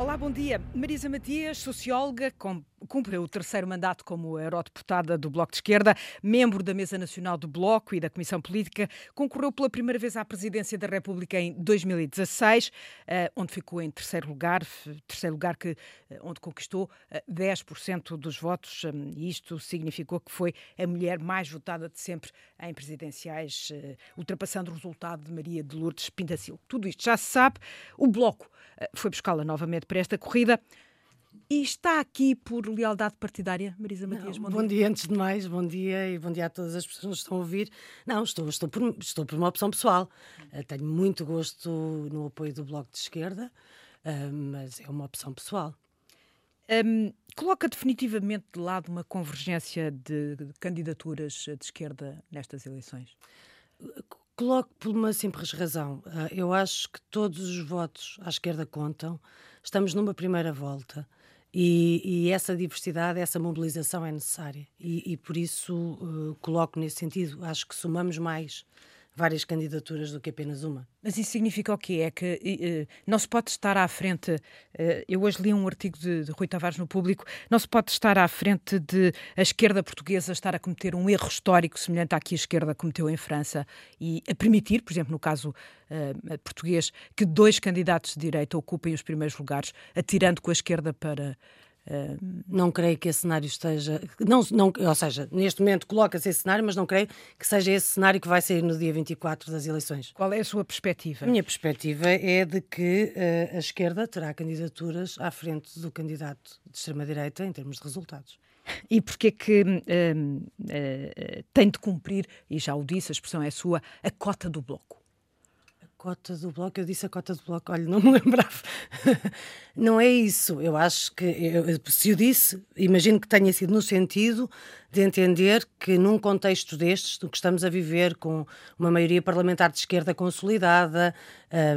Olá, bom dia. Marisa Matias, socióloga, cumpre o terceiro mandato como eurodeputada do Bloco de Esquerda, membro da Mesa Nacional do Bloco e da Comissão Política, concorreu pela primeira vez à presidência da República em 2016, eh, onde ficou em terceiro lugar, terceiro lugar que, eh, onde conquistou 10% eh, dos votos, isto significou que foi a mulher mais votada de sempre em presidenciais, ultrapassando o resultado de Maria de Lourdes Pintacil. Tudo isto já se sabe. O Bloco foi buscá-la novamente para esta corrida. E está aqui por lealdade partidária, Marisa Matias? Não, bom, dia. antes de mais, bom dia e bom dia a todas as pessoas que nos estão a ouvir. Não, estou, estou, por, estou por uma opção pessoal. Uh, tenho muito gosto no apoio do Bloco de Esquerda, uh, mas é uma opção pessoal. Um, coloca definitivamente de lado uma convergência de, de candidaturas de esquerda nestas eleições? Coloco por uma simples razão. Uh, eu acho que todos os votos à esquerda contam. Estamos numa primeira volta. E, e, essa diversidade, essa mobilização é necessária. E, e por isso uh, coloco nesse sentido. Acho que somamos mais várias candidaturas do que apenas uma. Mas isso significa o quê? É que não se pode estar à frente. Uh, eu hoje li um artigo de, de, Rui Tavares no público. Não se pode estar à frente de a esquerda portuguesa estar a cometer um erro histórico semelhante à que a esquerda cometeu em França e a permitir, por exemplo, no caso uh, português, que dois candidatos de direita ocupem os primeiros lugares, atirando com a esquerda para não creio que esse cenário esteja. Não, não, ou seja, neste momento coloca-se esse cenário, mas não creio que seja esse cenário que vai sair no dia 24 das eleições. Qual é a sua perspectiva? A minha perspectiva é de que uh, a esquerda terá candidaturas à frente do candidato de extrema-direita em termos de resultados. E porquê que uh, uh, tem de cumprir, e já o disse, a expressão é sua, a cota do bloco? Cota do bloco, eu disse a cota do bloco, olha, não me lembrava. não é isso. Eu acho que, eu, se eu disse, imagino que tenha sido no sentido de entender que num contexto destes, do que estamos a viver, com uma maioria parlamentar de esquerda consolidada,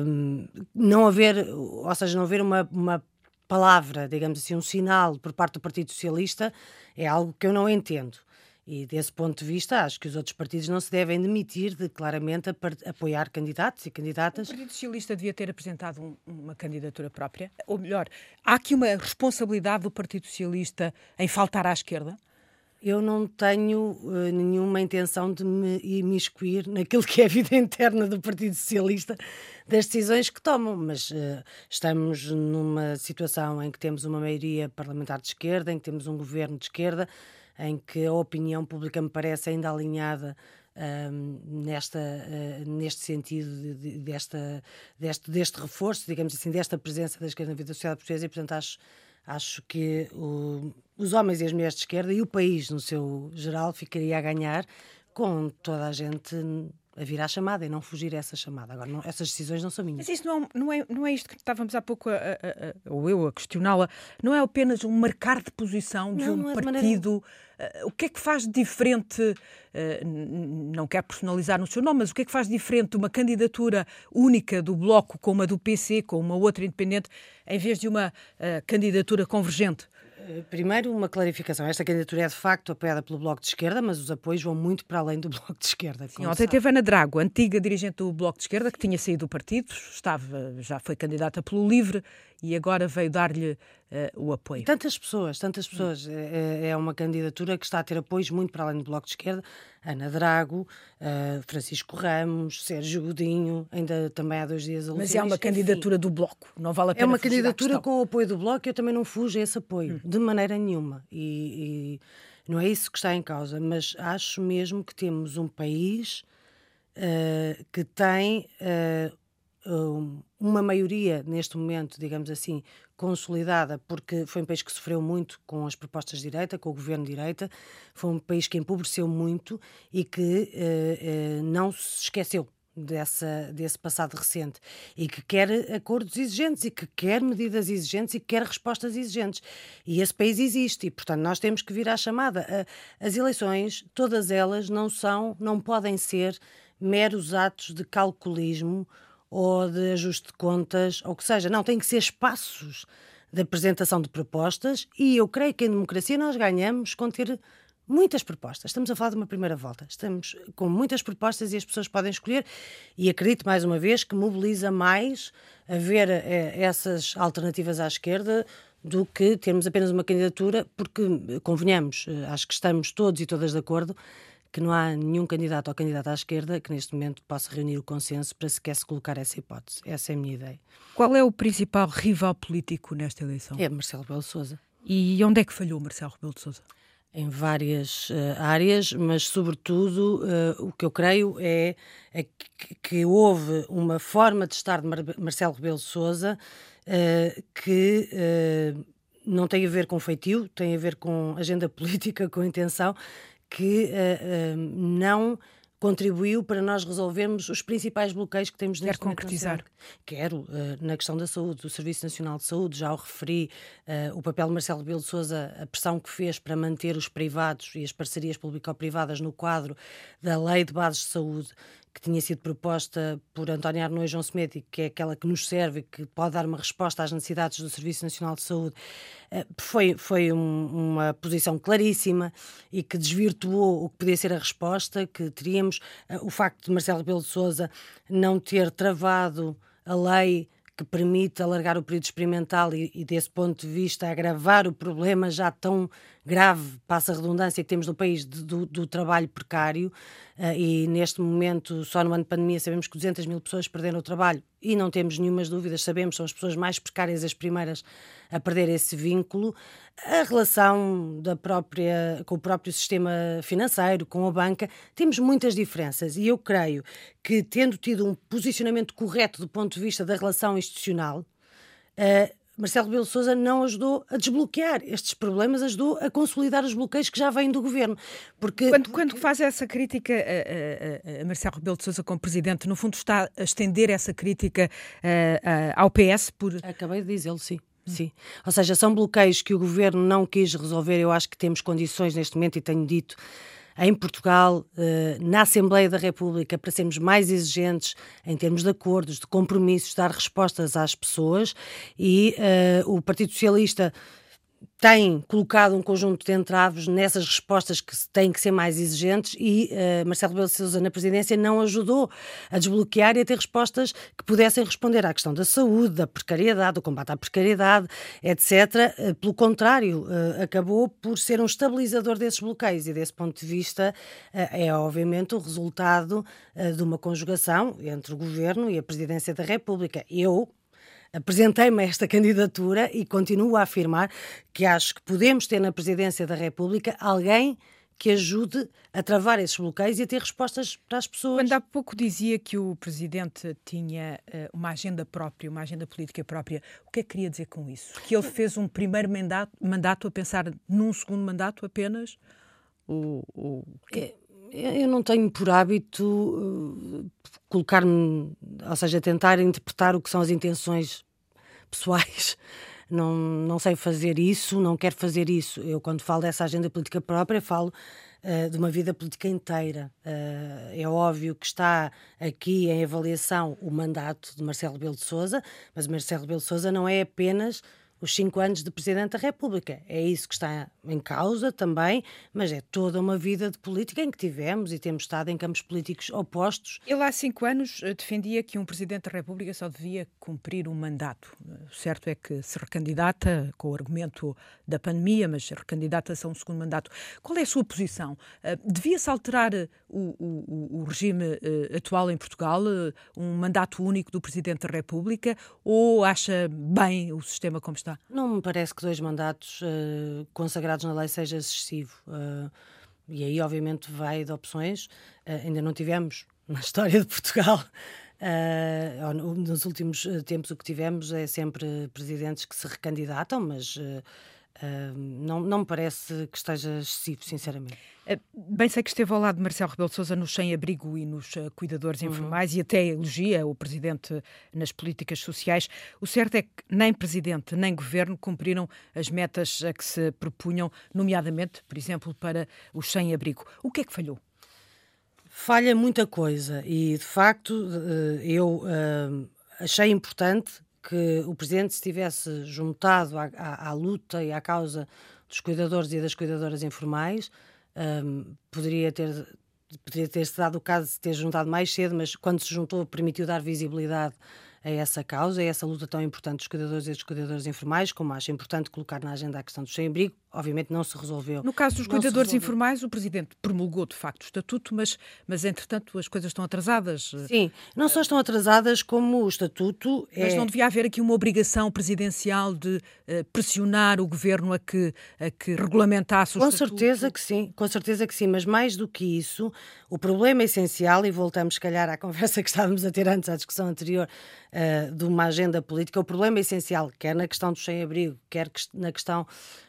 um, não haver, ou seja, não haver uma, uma palavra, digamos assim, um sinal por parte do Partido Socialista, é algo que eu não entendo. E desse ponto de vista, acho que os outros partidos não se devem demitir de claramente apoiar candidatos e candidatas. O Partido Socialista devia ter apresentado um, uma candidatura própria? Ou melhor, há aqui uma responsabilidade do Partido Socialista em faltar à esquerda? Eu não tenho uh, nenhuma intenção de me imiscuir naquilo que é a vida interna do Partido Socialista, das decisões que tomam, mas uh, estamos numa situação em que temos uma maioria parlamentar de esquerda, em que temos um governo de esquerda em que a opinião pública me parece ainda alinhada um, nesta, uh, neste sentido de, de, desta, deste, deste reforço, digamos assim, desta presença da esquerda na vida da sociedade portuguesa e, portanto, acho, acho que o, os homens e as mulheres de esquerda e o país, no seu geral, ficaria a ganhar com toda a gente a vir à chamada e não fugir a essa chamada. Agora, não, essas decisões não são minhas. Mas isso não, é não, é, não é isto que estávamos há pouco, a, a, a, ou eu a questioná-la, não é apenas um marcar de posição de não, um não é partido. Maneira... Uh, o que é que faz de diferente, uh, não quer personalizar no seu nome, mas o que é que faz de diferente de uma candidatura única do Bloco com uma do PC, com uma outra independente, em vez de uma uh, candidatura convergente? Eh, primeiro, uma clarificação. Esta candidatura é de facto apoiada pelo Bloco de Esquerda, mas os apoios vão muito para além do Bloco de Esquerda. Sim, ontem teve Ana Drago, antiga dirigente do Bloco de Esquerda, que tinha saído do partido, estava, já foi candidata pelo Livre e agora veio dar-lhe o apoio. Tantas pessoas, tantas pessoas. É, é, uma candidatura que está a ter apoios muito para além do Bloco de Esquerda. Ana Drago, uh, Francisco Ramos, Sérgio Godinho, ainda também há dois dias. Mas é uma candidatura do Bloco, não vale a pena É uma candidatura com o apoio do Bloco e eu também não fujo a esse apoio, hum. de maneira nenhuma. E, e, não é isso que está em causa, mas acho mesmo que temos um país uh, que tem uma maioria neste momento, digamos assim, consolidada, porque foi um país que sofreu muito com as propostas de direita, com o governo de direita, foi um país que empobreceu muito e que uh, uh, não se esqueceu dessa, desse passado recente e que quer acordos exigentes e que quer medidas exigentes e que quer respostas exigentes. E esse país existe e, portanto, nós temos que vir à chamada. As eleições, todas elas, não são, não podem ser meros atos de calculismo ou de ajuste de contas, ou que seja. Não, tem que ser espaços de apresentação de propostas e eu creio que em democracia nós ganhamos com ter muitas propostas. Estamos a falar de uma primeira volta. Estamos com muitas propostas e as pessoas podem escolher. E acredito, mais uma vez, que mobiliza mais haver eh, essas alternativas à esquerda do que termos apenas uma candidatura, porque, convenhamos, eh, acho que estamos todos e todas de acordo que não há nenhum candidato ou candidata à esquerda que neste momento possa reunir o consenso para sequer se colocar essa hipótese. Essa é a minha ideia. Qual é o principal rival político nesta eleição? É Marcelo Rebelo de Sousa. E onde é que falhou Marcelo Rebelo de Sousa? Em várias uh, áreas, mas sobretudo uh, o que eu creio é, é que, que, houve uma forma de estar de Mar Marcelo Rebelo de Sousa uh, que não tem a ver com feitio, tem a ver com agenda política, com intenção que uh, uh, não contribuiu para nós resolvermos os principais bloqueios que temos neste Quer concretizar? Quero, uh, na questão da saúde, do Serviço Nacional de Saúde, já o referi, o papel de Marcelo Rebelo de Sousa, a pressão que fez para manter os privados e as parcerias público-privadas no quadro da Lei de Bases de Saúde, que tinha sido proposta por António Arnoux e João Semedo, que é aquela que nos serve, que pode dar uma resposta às necessidades do Serviço Nacional de Saúde, eh, foi, foi um, uma posição claríssima e que desvirtuou o que podia ser a resposta, que teríamos. Eh, o facto de Marcelo Rebelo de Sousa não ter travado a lei que permite alargar o período experimental e, e, desse ponto de vista, agravar o problema já tão grave, passa a redundância, que temos no país de, do, do, trabalho precário. Uh, e neste momento, só no ano de pandemia, sabemos que 200 mil pessoas perderam o trabalho e não temos nenhumas dúvidas, sabemos, são as pessoas mais precárias as primeiras a perder esse vínculo. A relação da própria, com o próprio sistema financeiro, com a banca, temos muitas diferenças e eu creio que, tendo tido um posicionamento correto do ponto de vista da relação institucional, uh, Marcelo Rebelo Sousa não ajudou a desbloquear estes problemas, ajudou a consolidar os bloqueios que já vêm do governo. Porque... Quando, quando faz essa crítica a, a, a Marcelo Rebelo de Sousa como presidente, no fundo está a estender essa crítica a, ao PS por... Acabei de dizê-lo, sim. Sim. Ou seja, são bloqueios que o governo não quis resolver. Eu acho que temos condições neste momento, e tenho dito, em Portugal, eh, na Assembleia da República, para sermos mais exigentes em termos de acordos, de compromissos, dar respostas às pessoas. E uh, o Partido Socialista tem colocado um conjunto de entraves nessas respostas que têm que ser mais exigentes e uh, Marcelo Rebelo Sousa na presidência não ajudou a desbloquear e a ter respostas que pudessem responder à questão da saúde, da precariedade, do combate à precariedade, etc. Uh, pelo contrário, uh, acabou por ser um estabilizador desses bloqueios e desse ponto de vista é obviamente o resultado de uma conjugação entre o governo e a presidência da República. Eu apresentei-me a esta candidatura e continuo a afirmar que acho que podemos ter na presidência da República alguém que ajude a travar esses bloqueios e a ter respostas para as pessoas. Quando há pouco dizia que o Presidente tinha uh, uma agenda própria, uma agenda política própria, o que é que queria dizer com isso? Que ele fez um primeiro mandato, mandato a pensar num segundo mandato apenas? O, o... É, eu não tenho por hábito uh, colocar-me, ou seja, tentar interpretar o que são as intenções pessoais. Não, não sei fazer isso, não quero fazer isso. Eu, quando falo dessa agenda política própria, falo uh, de uma vida política inteira. Uh, é óbvio que está aqui em avaliação o mandato de Marcelo Rebelo de Souza, mas Marcelo Rebelo de Souza não é apenas os cinco anos de Presidente da República. É isso que está em causa também, mas é toda uma vida de política em que tivemos e temos estado em campos políticos opostos. Ele há cinco anos eh, defendia que um Presidente da República só devia cumprir um mandato. O certo é que se recandidata com o argumento da pandemia, mas recandidata-se a um segundo mandato. Qual é a sua posição? Eh, devia-se alterar eh, o, o, o, regime atual em Portugal, um mandato único do Presidente da República, ou acha bem o sistema como está? Não me parece que dois mandatos uh, consagrados na lei seja excessivo. Uh, e aí, obviamente, vai de opções. Uh, ainda não tivemos na história de Portugal. nos últimos tempos, o que tivemos é sempre presidentes que se recandidatam, mas não, não me parece que esteja excessivo, sinceramente. Uh, bem sei que esteve ao lado de Marcelo Rebelo de Sousa no sem-abrigo e nos uh, cuidadores uhum. informais e até elogia o Presidente nas políticas sociais. O certo é que nem Presidente nem Governo cumpriram as metas a que se propunham, nomeadamente, por exemplo, para os sem-abrigo. O que é que falhou? Falha muita coisa e, de facto, eu achei importante que o Presidente se tivesse juntado à, à, à, luta e à causa dos cuidadores e das cuidadoras informais, um, poderia ter poderia ter-se dado o caso de ter juntado mais cedo, mas quando se juntou permitiu dar visibilidade a essa causa, a essa luta tão importante dos cuidadores e dos cuidadores informais, como acho importante colocar na agenda a questão do sem-abrigo, obviamente não se resolveu. No caso dos cuidadores informais, o Presidente promulgou de facto o Estatuto, mas, mas entretanto as coisas estão atrasadas. Sim, não só estão atrasadas como o Estatuto Mas é... não devia haver aqui uma obrigação presidencial de uh, pressionar o Governo a que, a que regulamentasse o com Estatuto? Com certeza que sim, com certeza que sim, mas mais do que isso, o problema essencial, e voltamos se calhar à conversa que estávamos a ter antes, à discussão anterior, uh, de uma agenda política, o problema essencial, quer na questão do sem-abrigo, quer na questão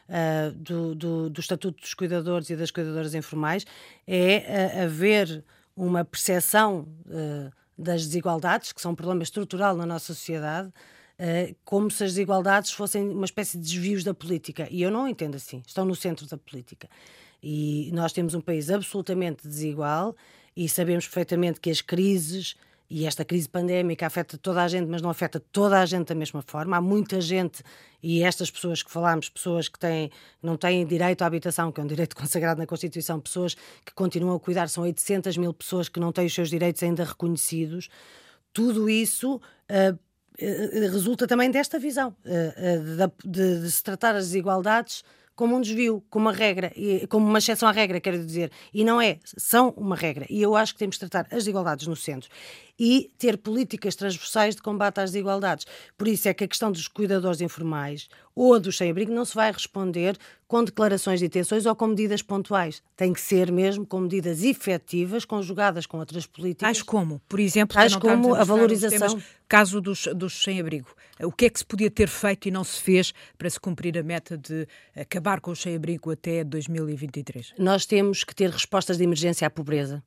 uh, do, do, do, Estatuto dos Cuidadores e das Cuidadoras Informais, é uh, haver uma percepção das desigualdades, que são um problema estrutural na nossa sociedade, como se as desigualdades fossem uma espécie de desvios da política. E eu não entendo assim. Estão no centro da política. E nós temos um país absolutamente desigual e sabemos perfeitamente que as crises e esta crise pandémica afeta toda a gente, mas não afeta toda a gente da mesma forma. Há muita gente, e estas pessoas que falámos, pessoas que têm, não têm direito à habitação, que é um direito consagrado na Constituição, pessoas que continuam a cuidar, são 800 mil pessoas que não têm os seus direitos ainda reconhecidos. Tudo isso uh, resulta também desta visão, uh, uh, de, de, de se tratar as desigualdades como um desvio, como uma regra, como uma exceção à regra, quero dizer. E não é, são uma regra. E eu acho que temos de tratar as desigualdades no centro e ter políticas transversais de combate às desigualdades. Por isso é que a questão dos cuidadores informais ou dos sem-abrigo não se vai responder com declarações de intenções ou com medidas pontuais. Tem que ser mesmo com medidas efetivas, conjugadas com outras políticas. Tais como, por exemplo, tais como a valorização. Temas, caso dos, dos sem-abrigo. O que é que se podia ter feito e não se fez para se cumprir a meta de acabar com o sem-abrigo até 2023? Nós temos que ter respostas de emergência à pobreza.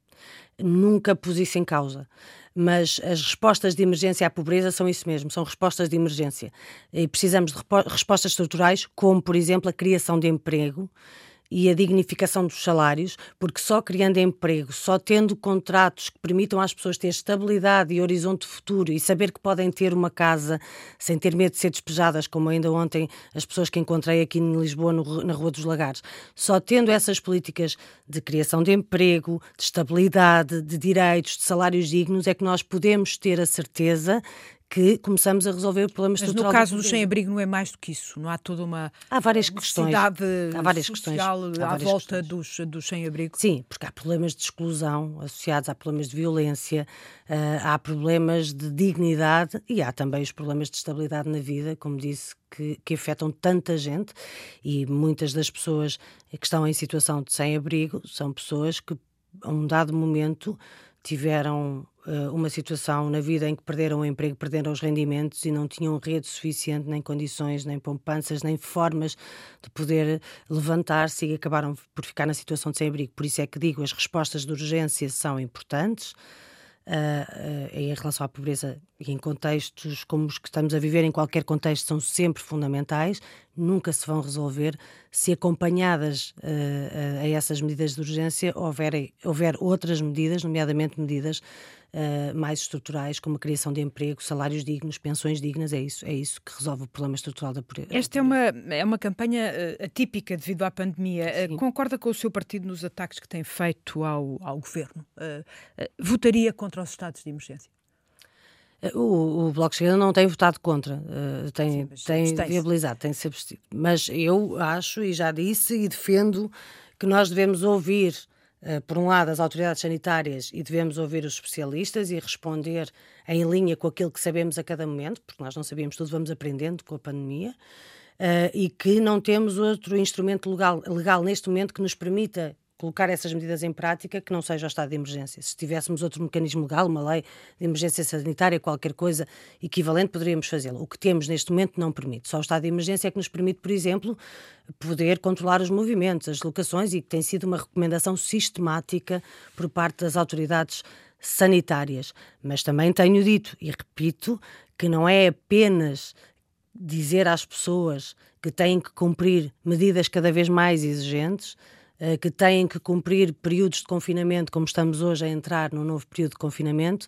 Nunca pus isso em causa mas as respostas de emergência à pobreza são isso mesmo, são respostas de emergência. E precisamos de respostas estruturais, como, por exemplo, a criação de emprego e a dignificação dos salários, porque só criando emprego, só tendo contratos que permitam às pessoas ter estabilidade e horizonte futuro e saber que podem ter uma casa sem ter medo de ser despejadas, como ainda ontem as pessoas que encontrei aqui em Lisboa, no, na Rua dos Lagares, só tendo essas políticas de criação de emprego, de estabilidade, de direitos, de salários dignos, é que nós podemos ter a certeza que começamos a resolver o problema estrutural. Mas no caso do sem-abrigo não é mais do que isso, não há toda uma há várias questões, há várias questões há à volta questões. dos, dos sem-abrigo. Sim, porque há problemas de exclusão associados, há problemas de violência, uh, há problemas de dignidade e há também os problemas de estabilidade na vida, como disse, que, que afetam tanta gente e muitas das pessoas que estão em situação de sem-abrigo são pessoas que a um dado momento tiveram uma situação na vida em que perderam o emprego, perderam os rendimentos e não tinham rede suficiente, nem condições, nem poupanças, nem formas de poder levantar-se e acabaram por ficar na situação de sem-abrigo. Por isso é que digo, as respostas de urgência são importantes. Uh, uh, em relação à pobreza e em contextos como os que estamos a viver, em qualquer contexto, são sempre fundamentais, nunca se vão resolver se acompanhadas uh, a essas medidas de urgência houver, houver outras medidas, nomeadamente medidas uh, mais estruturais, como a criação de emprego, salários dignos, pensões dignas, é isso, é isso que resolve o problema estrutural da pobreza. Esta é uma, é uma campanha uh, atípica devido à pandemia. Uh, concorda com o seu partido nos ataques que tem feito ao, ao governo? votaria contra os estados de emergência? O, o, Bloco de Esquerda não tem votado contra, uh, tem, Sim, tem viabilizado, tem se abstido. Mas eu acho, e já disse, e defendo que nós devemos ouvir eh, por um lado, as autoridades sanitárias e devemos ouvir os especialistas e responder em linha com aquilo que sabemos a cada momento, porque nós não sabíamos tudo, vamos aprendendo com a pandemia, uh, e que não temos outro instrumento legal, legal neste momento que nos permita colocar essas medidas em prática que não seja o estado de emergência. Se tivéssemos outro mecanismo legal, uma lei de emergência sanitária, qualquer coisa equivalente, poderíamos fazê-lo. O que temos neste momento não permite. Só o estado de emergência é que nos permite, por exemplo, poder controlar os movimentos, as locações e que tem sido uma recomendação sistemática por parte das autoridades sanitárias. Mas também tenho dito e repito que não é apenas dizer às pessoas que têm que cumprir medidas cada vez mais exigentes, que têm que cumprir períodos de confinamento, como estamos hoje a entrar num novo período de confinamento,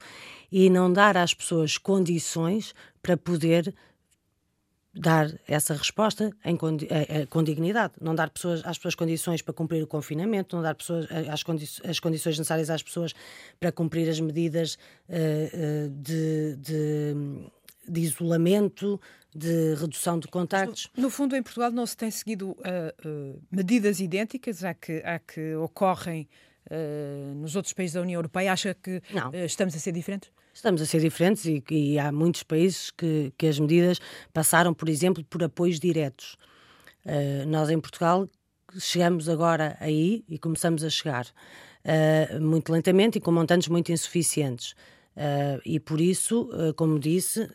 e não dar às pessoas condições para poder dar essa resposta em, é, é, com dignidade, não dar pessoas, às pessoas condições para cumprir o confinamento, não dar pessoas, as, condi as condições necessárias às pessoas para cumprir as medidas uh, uh, de, de, de, isolamento, de redução de contactos. No, no, fundo, em Portugal não se tem seguido uh, medidas idênticas à que, à que ocorrem nos outros países da União Europeia. Acha que estamos a ser diferentes? Estamos a ser diferentes e, e há muitos países que, que, as medidas passaram, por exemplo, por apoios diretos. Uh, nós em Portugal chegamos agora aí e começamos a chegar uh, muito lentamente e com montantes muito insuficientes. Uh, e por isso, como disse,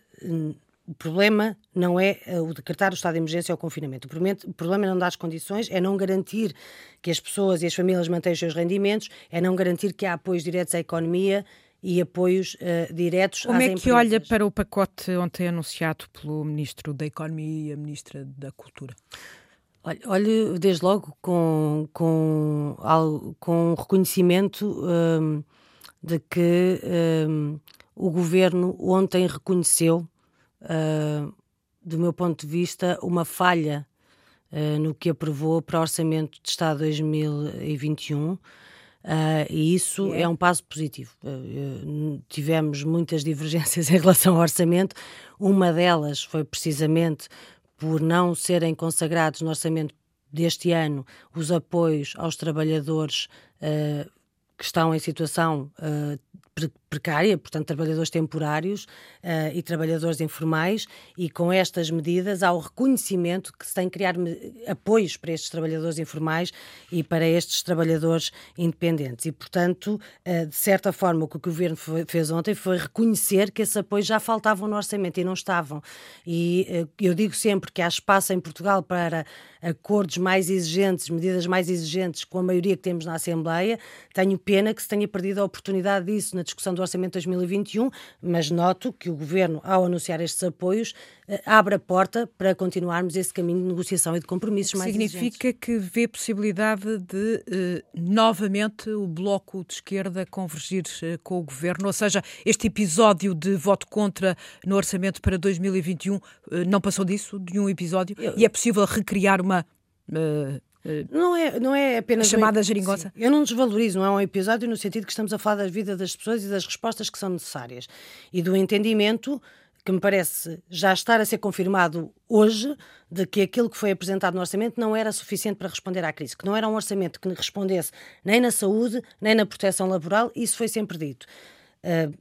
o problema não é o decretar o estado de emergência ou o confinamento. O problema é não dar as condições, é não garantir que as pessoas e as famílias mantenham os seus rendimentos, é não garantir que há apoios diretos à economia e apoios uh, diretos Como às é que empresas. olha para o pacote ontem anunciado pelo Ministro da Economia e a Ministra da Cultura? Olhe, desde logo com, com, com reconhecimento um, de que um, o governo ontem reconheceu, uh, do meu ponto de vista, uma falha uh, no que aprovou para o Orçamento de Estado 2021 Uh, e isso é. é. um passo positivo. Uh, tivemos muitas divergências em relação ao orçamento. Uma delas foi precisamente por não serem consagrados no orçamento deste ano os apoios aos trabalhadores uh, que estão em situação precária, portanto, trabalhadores temporários uh, e trabalhadores informais, e com estas medidas há o reconhecimento que se tem que criar apoios para estes trabalhadores informais e para estes trabalhadores independentes. E, portanto, uh, de certa forma, o que o Governo fez ontem foi reconhecer que esses apoios já faltavam no orçamento e não estavam. E uh, eu digo sempre que há espaço em Portugal para acordos mais exigentes, medidas mais exigentes com a maioria que temos na Assembleia. Tenho pena que se tenha perdido a oportunidade disso na discussão do Orçamento 2021, mas noto que o Governo, ao anunciar estes apoios, eh, abre a porta para continuarmos esse caminho de negociação e de compromissos mais Significa exigentes. que vê possibilidade de, eh, novamente, o Bloco de Esquerda convergir eh, com o Governo, ou seja, este episódio de voto contra no Orçamento para 2021 não passou disso, de um episódio, Eu... e é possível recriar uma Uh, não é, não é apenas. A chamada um, geringonça? Eu não desvalorizo, não é um episódio no sentido que estamos a falar da vida das pessoas e das respostas que são necessárias. E do entendimento que me parece já estar a ser confirmado hoje de que aquilo que foi apresentado no orçamento não era suficiente para responder à crise, que não era um orçamento que respondesse nem na saúde, nem na proteção laboral, isso foi sempre dito. Uh,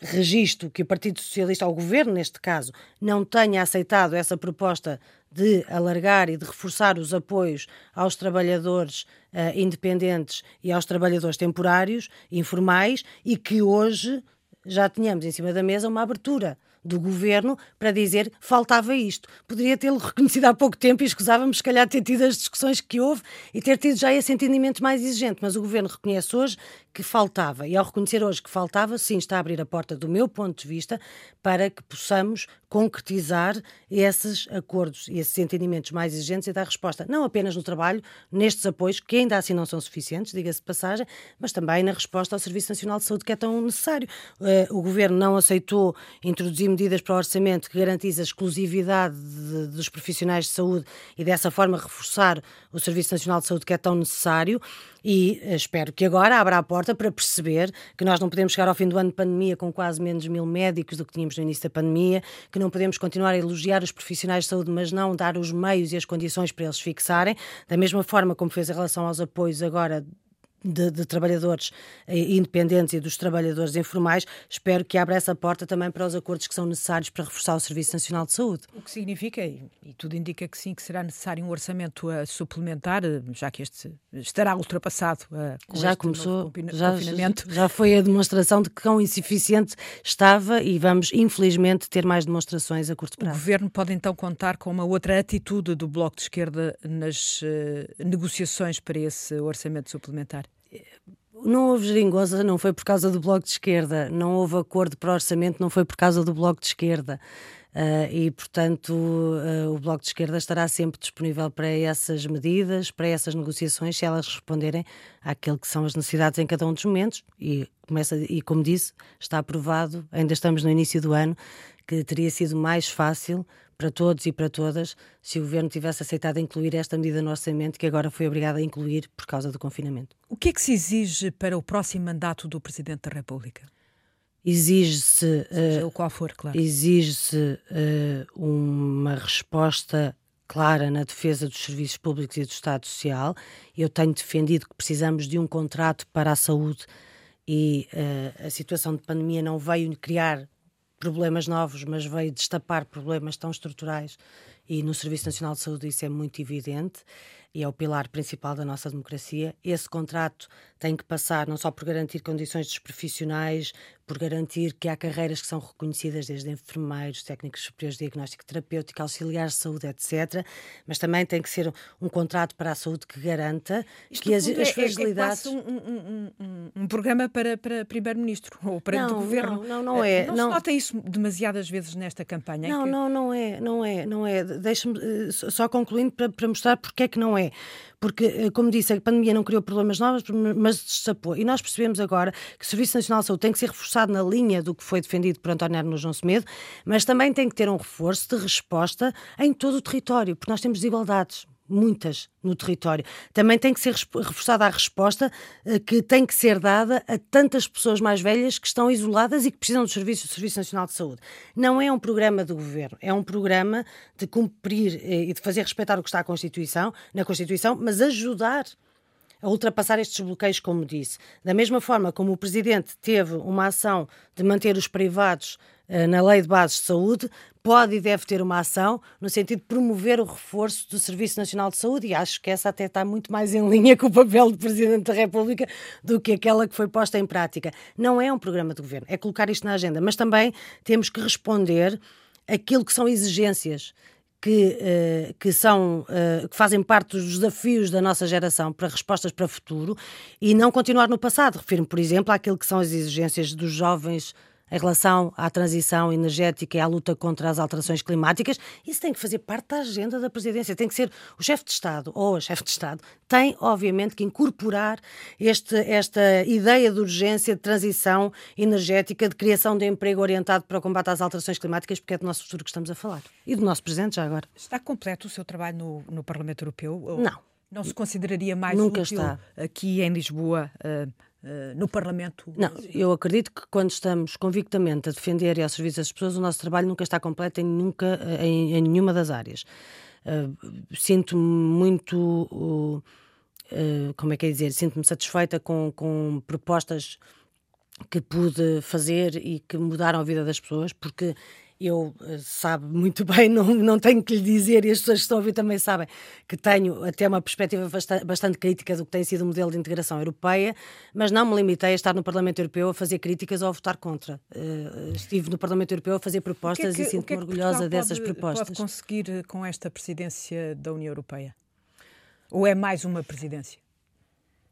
registro que o Partido Socialista, ou o Governo neste caso, não tenha aceitado essa proposta de alargar e de reforçar os apoios aos trabalhadores uh, independentes e aos trabalhadores temporários, informais, e que hoje já tínhamos em cima da mesa uma abertura do governo para dizer faltava isto. Poderia tê-lo reconhecido há pouco tempo e escusávamos, se calhar, ter tido as discussões que houve e ter tido já esse entendimento mais exigente. Mas o governo reconhece hoje que faltava. E ao reconhecer hoje que faltava, sim, está a abrir a porta, do meu ponto de vista, para que possamos concretizar esses acordos e esses entendimentos mais exigentes e dar resposta, não apenas no trabalho, nestes apoios, que ainda assim não são suficientes, diga-se de passagem, mas também na resposta ao Serviço Nacional de Saúde, que é tão necessário. Uh, o governo não aceitou introduzir medidas para o orçamento que garantissem a exclusividade de, dos profissionais de saúde e dessa forma reforçar o Serviço Nacional de Saúde, que é tão necessário e eh, espero que agora abra a porta para perceber que nós não podemos chegar ao fim do ano de pandemia com quase menos mil médicos do que tínhamos no início da pandemia, que não podemos continuar a elogiar os profissionais de saúde, mas não dar os meios e as condições para eles fixarem, da mesma forma como fez em relação aos apoios agora de, de, trabalhadores eh, independentes e dos trabalhadores informais, espero que abra essa porta também para os acordos que são necessários para reforçar o Serviço Nacional de Saúde. O que significa, e, e tudo indica que sim, que será necessário um orçamento uh, suplementar, uh, já que este estará ultrapassado uh, com já começou, já, confinamento. Já foi a demonstração de que quão insuficiente estava e vamos, infelizmente, ter mais demonstrações a curto prazo. O Governo pode então contar com uma outra atitude do Bloco de Esquerda nas negociações para esse orçamento suplementar? Não houve geringosa, não foi por causa do Bloco de Esquerda, não houve acordo para orçamento, não foi por causa do Bloco de Esquerda. Uh, e, portanto, uh, o Bloco de Esquerda estará sempre disponível para essas medidas, para essas negociações, se elas responderem àquilo que são as necessidades em cada um dos momentos. E, começa, e como disse, está aprovado, ainda estamos no início do ano, que teria sido mais fácil para todos e para todas se o Governo tivesse aceitado incluir esta medida no orçamento, que agora foi obrigado a incluir por causa do confinamento. O que é que se exige para o próximo mandato do Presidente da República? Exige-se. Seja uh, o qual for, claro. Exige-se uh, uma resposta clara na defesa dos serviços públicos e do Estado Social. Eu tenho defendido que precisamos de um contrato para a saúde e uh, a situação de pandemia não veio criar problemas novos, mas veio destapar problemas tão estruturais e no Serviço Nacional de Saúde isso é muito evidente e é o pilar principal da nossa democracia. Esse contrato tem que passar não só por garantir condições dos profissionais, por garantir que há carreiras que são reconhecidas, desde enfermeiros, técnicos superiores de diagnóstico terapêutico, auxiliares de saúde, etc. Mas também tem que ser um contrato para a saúde que garanta Isto que as, é, as fragilidades. É, é um, um, um, um, programa para, para primeiro-ministro ou para não, o governo. Não, não, não é. Não, não se nota isso demasiadas vezes nesta campanha? Não, que... não, não é, não é, não é. Deixa-me uh, só concluindo para, para mostrar porque é que não é porque, eh, como disse, a pandemia não criou problemas novos, mas destapou. E nós percebemos agora que o Serviço Nacional de Saúde tem que ser reforçado na linha do que foi defendido por António Arnoux João Semedo, mas também tem que ter um reforço de resposta em todo o território, porque nós temos desigualdades muitas no território. Também tem que ser reforçada a resposta uh, que tem que ser dada a tantas pessoas mais velhas que estão isoladas e que precisam do serviço do Serviço Nacional de Saúde. Não é um programa do governo, é um programa de cumprir uh, e de fazer respeitar o que está na Constituição, na Constituição, mas ajudar a ultrapassar estes bloqueios, como disse. Da mesma forma como o Presidente teve uma ação de manter os privados uh, na Lei de Bases de Saúde, pode e deve ter uma ação no sentido de promover o reforço do Serviço Nacional de Saúde e acho que essa até está muito mais em linha com o papel do Presidente da República do que aquela que foi posta em prática. Não é um programa de governo, é colocar isto na agenda, mas também temos que responder aquilo que são exigências que, uh, que são uh, que fazem parte dos desafios da nossa geração para respostas para o futuro e não continuar no passado. Refiro-me, por exemplo, àquilo que são as exigências dos jovens em relação à transição energética e à luta contra as alterações climáticas, isso tem que fazer parte da agenda da presidência. Tem que ser o chefe de Estado ou a chefe de Estado tem, obviamente, que incorporar este, esta ideia de urgência de transição energética, de criação de emprego orientado para o combate às alterações climáticas, porque é do nosso futuro que estamos a falar. E do nosso presente já agora. Está completo o seu trabalho no, no Parlamento Europeu? Não. Não se consideraria mais Nunca útil está. aqui em Lisboa Uh, no Parlamento? Não, eu acredito que quando estamos convictamente a defender e ao serviço das pessoas, o nosso trabalho nunca está completo em, nunca, eh, em, em nenhuma das áreas. Uh, Sinto-me muito. Uh, como é que é dizer? Sinto-me satisfeita com, com propostas que pude fazer e que mudaram a vida das pessoas, porque eu eh, sabe muito bem, não, não tenho que lhe dizer, e as pessoas que estão a ouvir também sabem, que tenho até uma perspectiva bastante, bastante crítica do que tem sido o modelo de integração europeia, mas não me limitei a estar no Parlamento Europeu a fazer críticas ou a votar contra. Uh, estive no Parlamento Europeu a fazer propostas que é que, e sinto-me é orgulhosa pode, dessas propostas. pode conseguir eh, com esta presidência da União Europeia? Ou é mais uma presidência?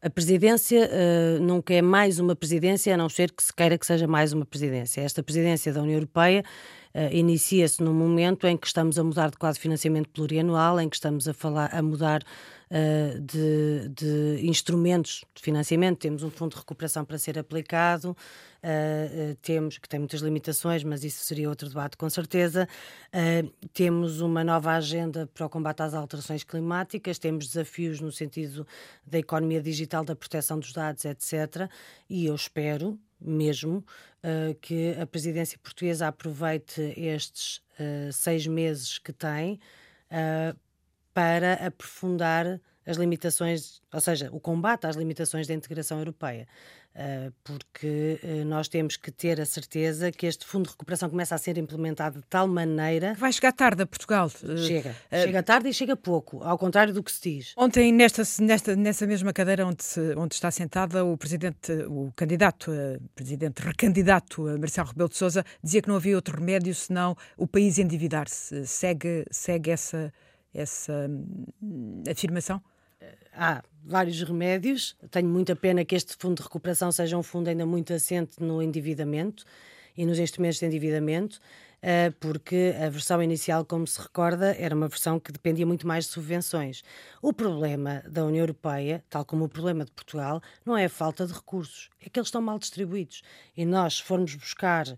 A presidência uh, nunca é mais uma presidência, a não ser que se queira que seja mais uma presidência. Esta presidência da União Europeia uh, inicia-se num momento em que estamos a mudar de quadro de financiamento plurianual, em que estamos a falar a mudar uh, de, de, instrumentos de financiamento. Temos um fundo de recuperação para ser aplicado, uh, temos que tem muitas limitações, mas isso seria outro debate com certeza. temos uma nova agenda para o combate às alterações climáticas, temos desafios no sentido da economia digital, da proteção dos dados, etc. E eu espero mesmo uh, que a presidência portuguesa aproveite estes uh, seis meses que tem uh, para aprofundar as limitações, ou seja, o combate às limitações da integração europeia. Ah, porque ah, nós temos que ter a certeza que este fundo de recuperação começa a ser implementado de tal maneira. Vai chegar tarde a Portugal. Chega. Uh, chega tarde e chega pouco, ao contrário do que se diz. Ontem, nesta, nesta, nessa mesma cadeira onde, se, onde está sentada, o presidente, o candidato, presidente recandidato Marcelo Rebelo de Souza, dizia que não havia outro remédio senão o país endividar-se. Segue, segue essa, essa hum, afirmação? Há vários remédios. Tenho muita pena que este fundo de recuperação seja um fundo ainda muito assente no endividamento e nos instrumentos de endividamento, eh, porque a versão inicial, como se recorda, era uma versão que dependia muito mais de subvenções. O problema da União Europeia, tal como o problema de Portugal, não é a falta de recursos, é que eles estão mal distribuídos. E nós, se formos buscar uh,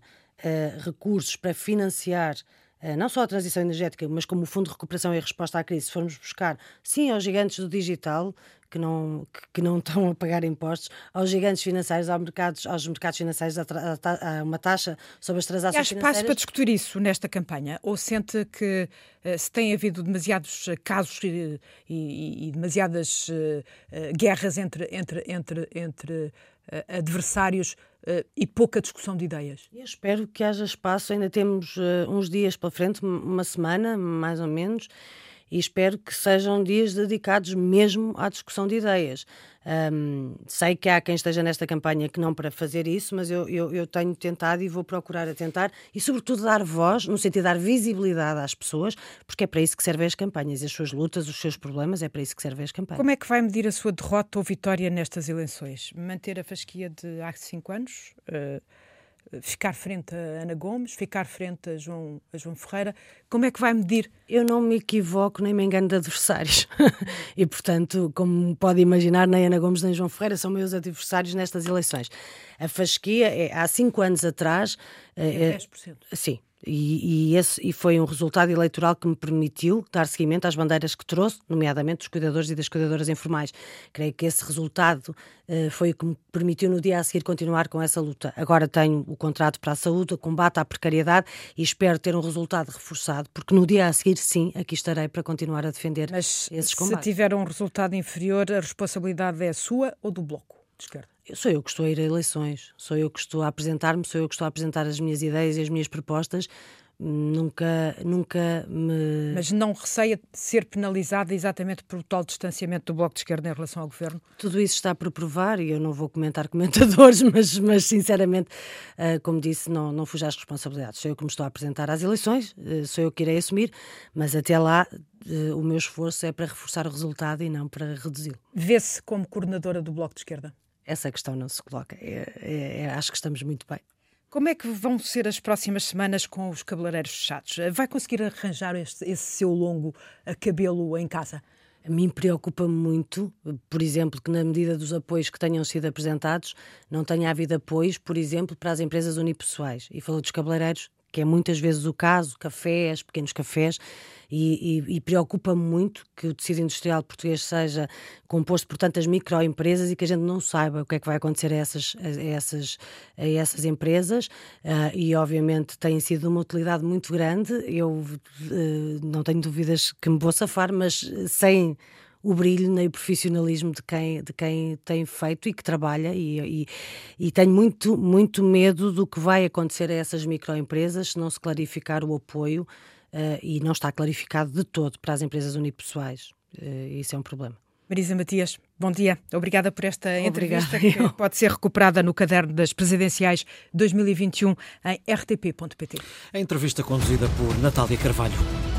recursos para financiar não só a transição energética, mas como o Fundo de Recuperação e Resposta à Crise, se formos buscar, sim, aos gigantes do digital, que não, que, não estão a pagar impostos, aos gigantes financeiros, aos mercados, aos mercados financeiros, a, a, a uma taxa sobre as transações e há espaço para discutir isso nesta campanha? Ou sente que uh, se tem havido demasiados casos e, e, e demasiadas guerras entre, entre, entre, entre adversários e pouca discussão de ideias? Eu espero que haja espaço, ainda temos uns dias pela frente, uma semana, mais ou menos, e espero que sejam dias dedicados mesmo à discussão de ideias. Um, sei que há quem esteja nesta campanha que não para fazer isso, mas eu, eu, eu, tenho tentado e vou procurar a tentar e, sobretudo, dar voz, no sentido de dar visibilidade às pessoas, porque é para isso que servem as campanhas, as suas lutas, os seus problemas, é para isso que servem as campanhas. Como é que vai medir a sua derrota ou vitória nestas eleições? Manter a fasquia de há cinco anos? Uh ficar frente a Ana Gomes, ficar frente a João, a João Ferreira. Como é que vai medir? Eu não me equivoco nem me engano de adversários. e, portanto, como pode imaginar, nem Ana Gomes nem João Ferreira são meus adversários nestas eleições. A fasquia, é, há cinco anos atrás. É 10%. É, sim, e, e, esse, e foi um resultado eleitoral que me permitiu dar seguimento às bandeiras que trouxe, nomeadamente dos cuidadores e das cuidadoras informais. Creio que esse resultado uh, foi o que me permitiu no dia a seguir continuar com essa luta. Agora tenho o contrato para a saúde, o combate à precariedade e espero ter um resultado reforçado, porque no dia a seguir, sim, aqui estarei para continuar a defender Mas esses combates. Se tiver um resultado inferior, a responsabilidade é sua ou do Bloco de Esquerda? Sou eu que estou a ir a eleições, sou eu que estou a apresentar-me, sou eu que estou a apresentar as minhas ideias e as minhas propostas. Nunca, nunca me. Mas não receia ser penalizada exatamente por tal distanciamento do Bloco de Esquerda em relação ao governo? Tudo isso está por provar e eu não vou comentar comentadores, mas, mas sinceramente, uh, como disse, não, não fujo às responsabilidades. Sou eu que me estou a apresentar às eleições, uh, sou eu que irei assumir, mas até lá uh, o meu esforço é para reforçar o resultado e não para reduzi-lo. Vê-se como coordenadora do Bloco de Esquerda? Essa questão não se coloca. É, é, é, acho que estamos muito bem. Como é que vão ser as próximas semanas com os cabeleireiros fechados? Vai conseguir arranjar este, esse seu longo cabelo em casa? A mim preocupa-me muito, por exemplo, que na medida dos apoios que tenham sido apresentados, não tenha havido apoios, por exemplo, para as empresas unipessoais. E falou dos cabeleireiros, que é muitas vezes o caso, cafés, pequenos cafés, e, e, e preocupa-me muito que o tecido industrial português seja composto por tantas microempresas e que a gente não saiba o que é que vai acontecer a essas, a essas, a essas empresas uh, e obviamente tem sido uma utilidade muito grande, eu uh, não tenho dúvidas que me vou safar, mas sem o brilho nem o profissionalismo de quem, de quem tem feito e que trabalha e, e, e, tenho muito, muito medo do que vai acontecer a essas microempresas se não se clarificar o apoio uh, e não está clarificado de todo para as empresas unipessoais. Uh, isso é um problema. Marisa Matias, bom dia. Obrigada por esta Obrigada. entrevista que pode ser recuperada no caderno das presidenciais 2021 em rtp.pt. A entrevista conduzida por Natália Carvalho.